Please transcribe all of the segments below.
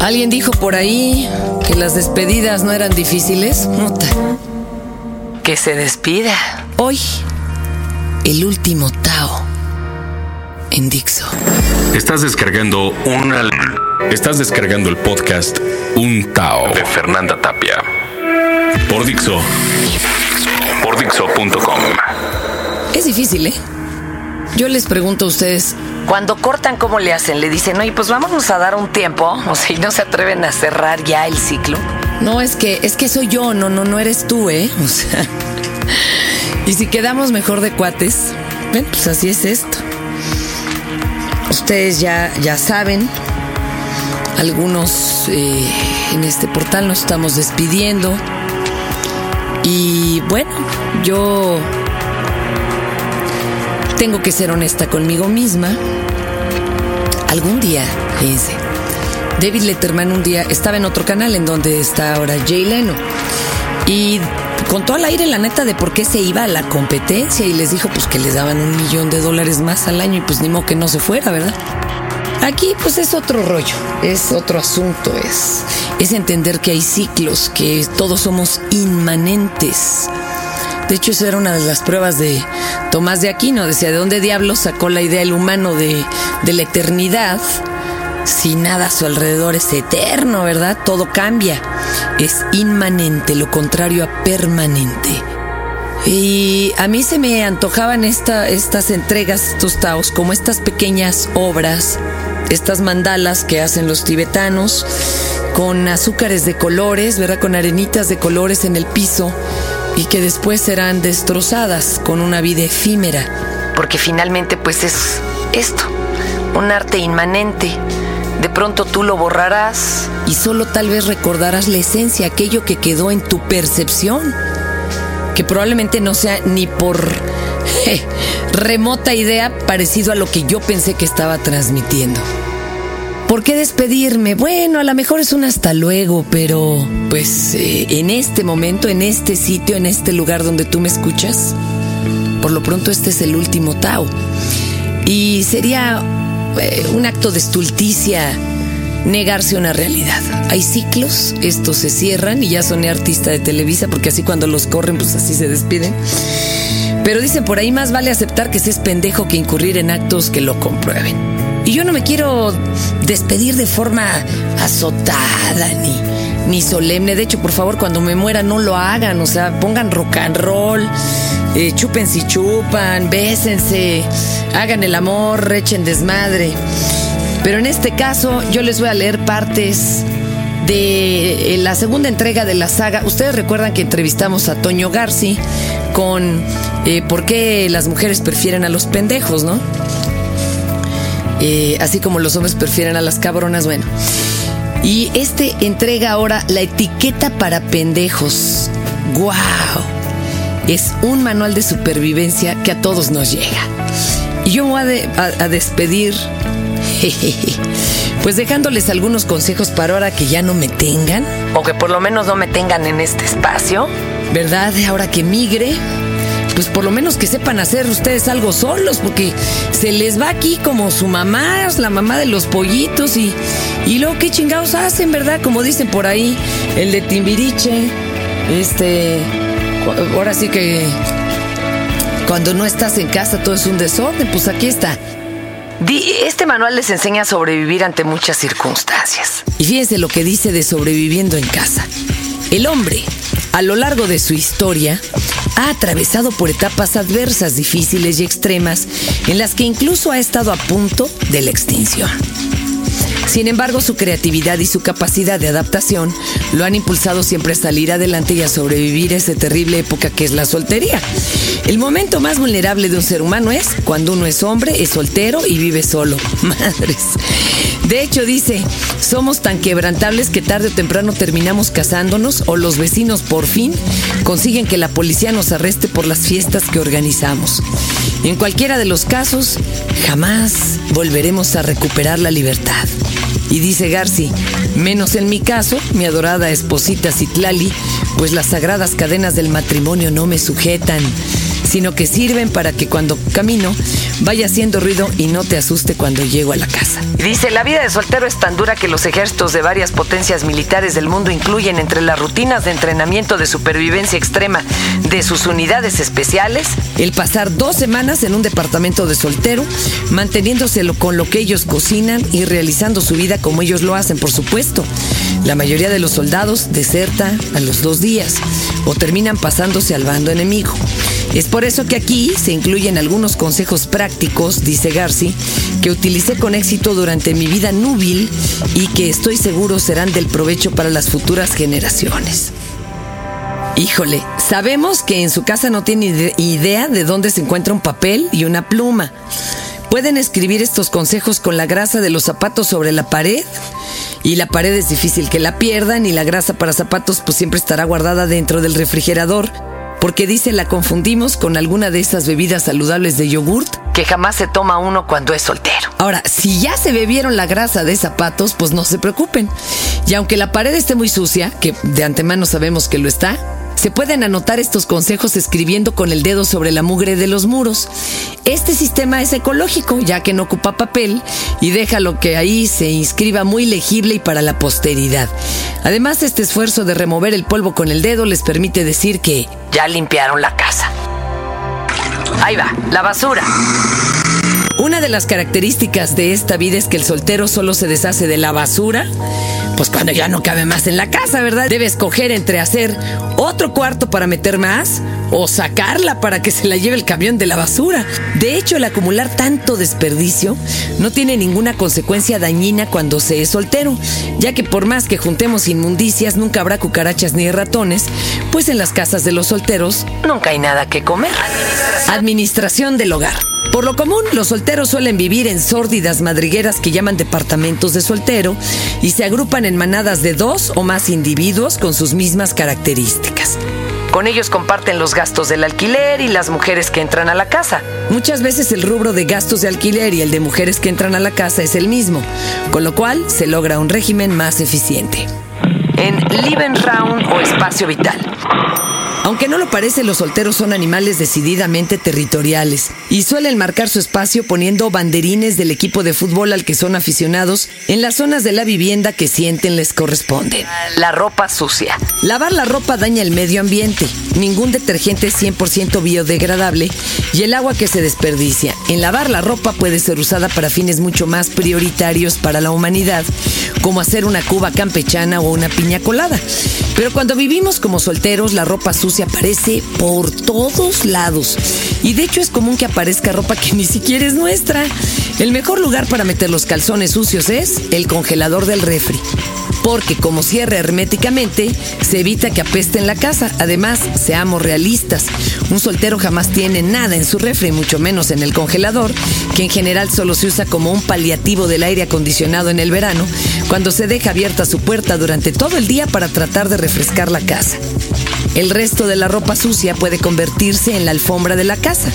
Alguien dijo por ahí que las despedidas no eran difíciles. Muta. Que se despida. Hoy, el último Tao en Dixo. Estás descargando una. Estás descargando el podcast Un Tao de Fernanda Tapia. Por Dixo. Por Dixo.com. Es difícil, ¿eh? Yo les pregunto a ustedes, cuando cortan, ¿cómo le hacen? Le dicen, oye, pues vámonos a dar un tiempo, o si no se atreven a cerrar ya el ciclo. No, es que, es que soy yo, no, no, no eres tú, ¿eh? O sea, y si quedamos mejor de cuates, ven, pues así es esto. Ustedes ya, ya saben, algunos eh, en este portal nos estamos despidiendo. Y bueno, yo tengo que ser honesta conmigo misma. Algún día, fíjense, David Letterman un día estaba en otro canal en donde está ahora Jay Leno. Y contó al aire la neta de por qué se iba a la competencia y les dijo pues que les daban un millón de dólares más al año y pues ni modo que no se fuera, ¿verdad? Aquí pues es otro rollo, es otro asunto, es, es entender que hay ciclos, que todos somos inmanentes. De hecho, esa era una de las pruebas de Tomás de Aquino. Decía, ¿de dónde diablos sacó la idea el humano de, la eternidad? Si nada a su alrededor es eterno, ¿verdad? Todo cambia. Es inmanente, lo contrario a permanente. Y a mí se me antojaban esta, estas entregas, estos taos, como estas pequeñas obras, estas mandalas que hacen los tibetanos, con azúcares de colores, ¿verdad? Con arenitas de colores en el piso y que después serán destrozadas con una vida efímera. Porque finalmente pues es esto, un arte inmanente. De pronto tú lo borrarás y solo tal vez recordarás la esencia, aquello que quedó en tu percepción, que probablemente no sea ni por remota idea parecido a lo que yo pensé que estaba transmitiendo. ¿Por qué despedirme? Bueno, a lo mejor es un hasta luego, pero pues eh, en este momento, en este sitio, en este lugar donde tú me escuchas, por lo pronto este es el último Tao. Y sería eh, un acto de estulticia negarse una realidad. Hay ciclos, estos se cierran y ya soné artista de Televisa porque así cuando los corren pues así se despiden. Pero dicen por ahí más vale aceptar que se es pendejo que incurrir en actos que lo comprueben. Y yo no me quiero despedir de forma azotada ni, ni solemne. De hecho, por favor, cuando me muera no lo hagan. O sea, pongan rock and roll, eh, chupen si chupan, bésense, hagan el amor, echen desmadre. Pero en este caso yo les voy a leer partes de eh, la segunda entrega de la saga. Ustedes recuerdan que entrevistamos a Toño Garci con eh, por qué las mujeres prefieren a los pendejos, ¿no? Eh, así como los hombres prefieren a las cabronas, bueno. Y este entrega ahora la etiqueta para pendejos. ¡Wow! Es un manual de supervivencia que a todos nos llega. Y yo voy a, despedir, pues dejándoles algunos consejos para ahora que ya no me tengan, o que por lo menos no me tengan en este espacio, ¿verdad? Ahora que migre, pues por lo menos que sepan hacer ustedes algo solos, porque se les va aquí como su mamá, la mamá de los pollitos y, y luego qué chingados hacen, ¿verdad? Como dicen por ahí, el de Timbiriche, este, ahora sí que cuando no estás en casa todo es un desorden, pues aquí está. Este manual les enseña a sobrevivir ante muchas circunstancias. Y fíjense lo que dice de sobreviviendo en casa. El hombre, a lo largo de su historia, ha atravesado por etapas adversas, difíciles y extremas, en las que incluso ha estado a punto de la extinción. Sin embargo, su creatividad y su capacidad de adaptación lo han impulsado siempre a salir adelante y a sobrevivir a esa terrible época que es la soltería. El momento más vulnerable de un ser humano es cuando uno es hombre, es soltero y vive solo. Madres. De hecho, dice, somos tan quebrantables que tarde o temprano terminamos casándonos o los vecinos por fin consiguen que la policía nos arreste por las fiestas que organizamos. En cualquiera de los casos, jamás volveremos a recuperar la libertad. Y dice Garci, menos en mi caso, mi adorada esposita Citlali, pues las sagradas cadenas del matrimonio no me sujetan. Sino que sirven para que cuando camino vaya haciendo ruido y no te asuste cuando llego a la casa. Dice, la vida de soltero es tan dura que los ejércitos de varias potencias militares del mundo incluyen entre las rutinas de entrenamiento de supervivencia extrema de sus unidades especiales el pasar dos semanas en un departamento de soltero, manteniéndose con lo que ellos cocinan y realizando su vida como ellos lo hacen, por supuesto. La mayoría de los soldados deserta a los dos días o terminan pasándose al bando enemigo. Es por eso que aquí se incluyen algunos consejos prácticos, dice Garci, que utilicé con éxito durante mi vida núbil y que estoy seguro serán del provecho para las futuras generaciones. Híjole, sabemos que en su casa no tiene idea de dónde se encuentra un papel y una pluma. Pueden escribir estos consejos con la grasa de los zapatos sobre la pared y la pared es difícil que la pierdan y la grasa para zapatos pues siempre estará guardada dentro del refrigerador porque dice la confundimos con alguna de esas bebidas saludables de yogurt que jamás se toma uno cuando es soltero. Ahora, si ya se bebieron la grasa de zapatos, pues no se preocupen. Y aunque la pared esté muy sucia, que de antemano sabemos que lo está, se pueden anotar estos consejos escribiendo con el dedo sobre la mugre de los muros. Este sistema es ecológico, ya que no ocupa papel y deja lo que ahí se inscriba muy legible y para la posteridad. Además, este esfuerzo de remover el polvo con el dedo les permite decir que ya limpiaron la casa. Ahí va, la basura. Una de las características de esta vida es que el soltero solo se deshace de la basura pues cuando ya no cabe más en la casa, ¿verdad? Debe escoger entre hacer otro cuarto para meter más o sacarla para que se la lleve el camión de la basura. De hecho, el acumular tanto desperdicio no tiene ninguna consecuencia dañina cuando se es soltero, ya que por más que juntemos inmundicias, nunca habrá cucarachas ni ratones, pues en las casas de los solteros nunca hay nada que comer. Administración del hogar. Por lo común, los solteros suelen vivir en sórdidas madrigueras que llaman departamentos de soltero y se agrupan en manadas de dos o más individuos con sus mismas características. Con ellos comparten los gastos del alquiler y las mujeres que entran a la casa. Muchas veces el rubro de gastos de alquiler y el de mujeres que entran a la casa es el mismo, con lo cual se logra un régimen más eficiente. En Lebensraum o espacio vital. Aunque no lo parece, los solteros son animales decididamente territoriales y suelen marcar su espacio poniendo banderines del equipo de fútbol al que son aficionados en las zonas de la vivienda que sienten les corresponden. La ropa sucia. Lavar la ropa daña el medio ambiente. Ningún detergente es 100% biodegradable y el agua que se desperdicia en lavar la ropa puede ser usada para fines mucho más prioritarios para la humanidad, como hacer una cuba campechana o una piña colada. Pero cuando vivimos como solteros, la ropa sucia aparece por todos lados. Y de hecho es común que aparezca ropa que ni siquiera es nuestra. El mejor lugar para meter los calzones sucios es el congelador del refri porque como cierra herméticamente, se evita que apeste en la casa. Además, seamos realistas, un soltero jamás tiene nada en su refri, mucho menos en el congelador, que en general solo se usa como un paliativo del aire acondicionado en el verano, cuando se deja abierta su puerta durante todo el día para tratar de refrescar la casa. El resto de la ropa sucia puede convertirse en la alfombra de la casa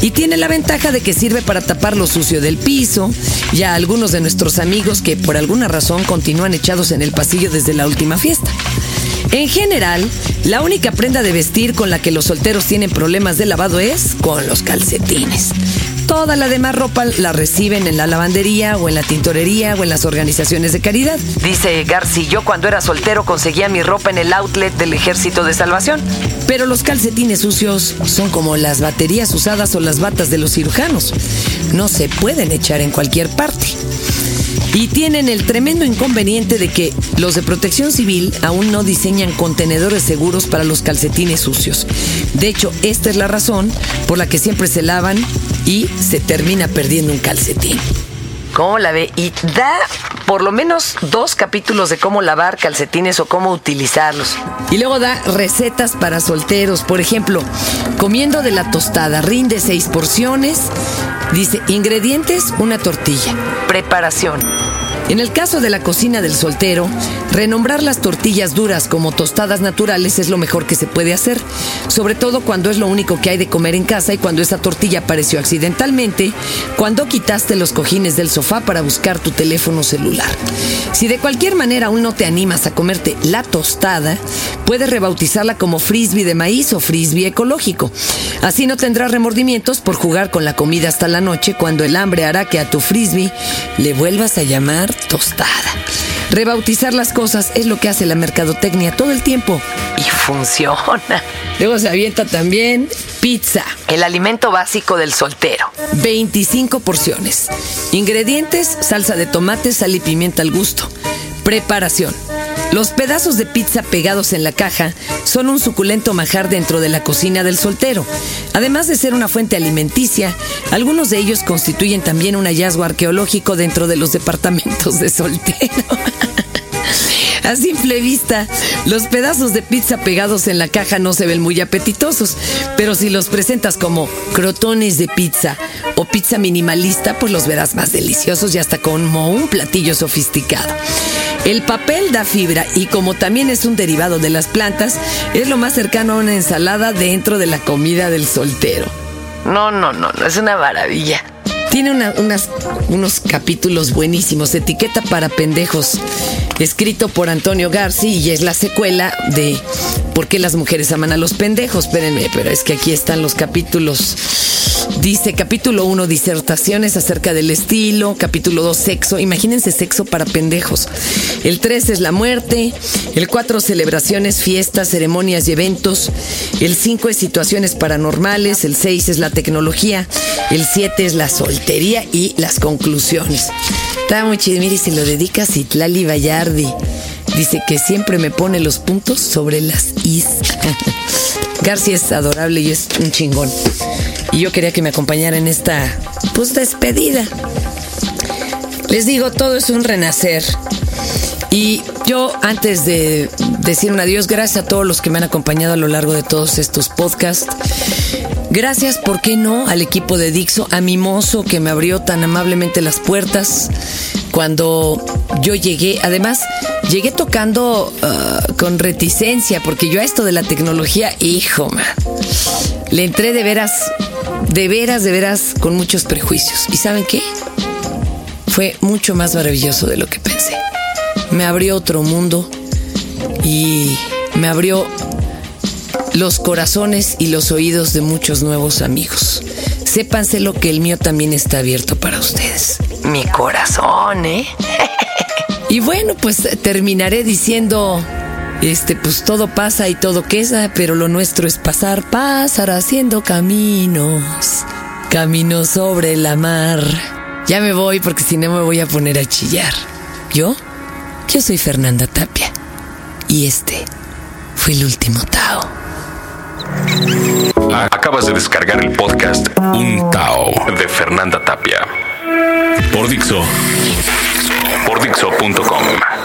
y tiene la ventaja de que sirve para tapar lo sucio del piso y a algunos de nuestros amigos que por alguna razón continúan echados en el pasillo desde la última fiesta. En general, la única prenda de vestir con la que los solteros tienen problemas de lavado es con los calcetines. Toda la demás ropa la reciben en la lavandería o en la tintorería o en las organizaciones de caridad. Dice Garci, yo cuando era soltero conseguía mi ropa en el outlet del Ejército de Salvación. Pero los calcetines sucios son como las baterías usadas o las batas de los cirujanos. No se pueden echar en cualquier parte. Y tienen el tremendo inconveniente de que los de protección civil aún no diseñan contenedores seguros para los calcetines sucios. De hecho, esta es la razón por la que siempre se lavan y se termina perdiendo un calcetín. ¿Cómo la ve? Y da por lo menos dos capítulos de cómo lavar calcetines o cómo utilizarlos. Y luego da recetas para solteros. Por ejemplo, comiendo de la tostada, rinde seis porciones. Dice, ingredientes, una tortilla. Preparación. En el caso de la cocina del soltero, renombrar las tortillas duras como tostadas naturales es lo mejor que se puede hacer, sobre todo cuando es lo único que hay de comer en casa y cuando esa tortilla apareció accidentalmente cuando quitaste los cojines del sofá para buscar tu teléfono celular. Si de cualquier manera aún no te animas a comerte la tostada, puedes rebautizarla como frisbee de maíz o frisbee ecológico. Así no tendrás remordimientos por jugar con la comida hasta la noche cuando el hambre hará que a tu frisbee le vuelvas a llamar tostada. Rebautizar las cosas es lo que hace la mercadotecnia todo el tiempo y funciona. Luego se avienta también pizza, el alimento básico del soltero. 25 porciones. Ingredientes, salsa de tomate, sal y pimienta al gusto. Preparación. Los pedazos de pizza pegados en la caja son un suculento majar dentro de la cocina del soltero. Además de ser una fuente alimenticia, algunos de ellos constituyen también un hallazgo arqueológico dentro de los departamentos de soltero. A simple vista, los pedazos de pizza pegados en la caja no se ven muy apetitosos, pero si los presentas como crotones de pizza o pizza minimalista, pues los verás más deliciosos y hasta como un platillo sofisticado. El papel da fibra y como también es un derivado de las plantas, es lo más cercano a una ensalada dentro de la comida del soltero. No, no, no, no, es una maravilla. Tiene unos capítulos buenísimos, etiqueta para pendejos, escrito por Antonio Garci y es la secuela de ¿Por qué las mujeres aman a los pendejos? Espérenme, pero es que aquí están los capítulos Dice capítulo 1, disertaciones acerca del estilo. Capítulo 2, sexo. Imagínense sexo para pendejos. El 3 es la muerte. El 4, celebraciones, fiestas, ceremonias y eventos. El 5 es situaciones paranormales. El 6 es la tecnología. El 7 es la soltería y las conclusiones. Está muy chido. Mire, si lo dedica a Citlali Vallardi. Dice que siempre me pone los puntos sobre las is. García es adorable y es un chingón. Y yo quería que me acompañara en esta, pues, despedida. Les digo, todo es un renacer. Y yo, antes de decir un adiós, gracias a todos los que me han acompañado a lo largo de todos estos podcasts. Gracias, ¿por qué no?, al equipo de Dixo, a mi mozo que me abrió tan amablemente las puertas cuando yo llegué. Además, llegué tocando uh, con reticencia, porque yo a esto de la tecnología, hijo, man, le entré de veras de veras, de veras, con muchos prejuicios. ¿Y saben qué? Fue mucho más maravilloso de lo que pensé. Me abrió otro mundo y me abrió los corazones y los oídos de muchos nuevos amigos. Sépanse lo que el mío también está abierto para ustedes. Mi corazón, ¿eh? y bueno, pues terminaré diciendo este, pues todo pasa y todo queda, pero lo nuestro es pasar, pasar haciendo caminos, caminos sobre la mar. Ya me voy porque si no me voy a poner a chillar. ¿Yo? Yo soy Fernanda Tapia. Y este fue el último Tao. Acabas de descargar el podcast Un Tao de Fernanda Tapia. Por Dixo. Por Dixo.com.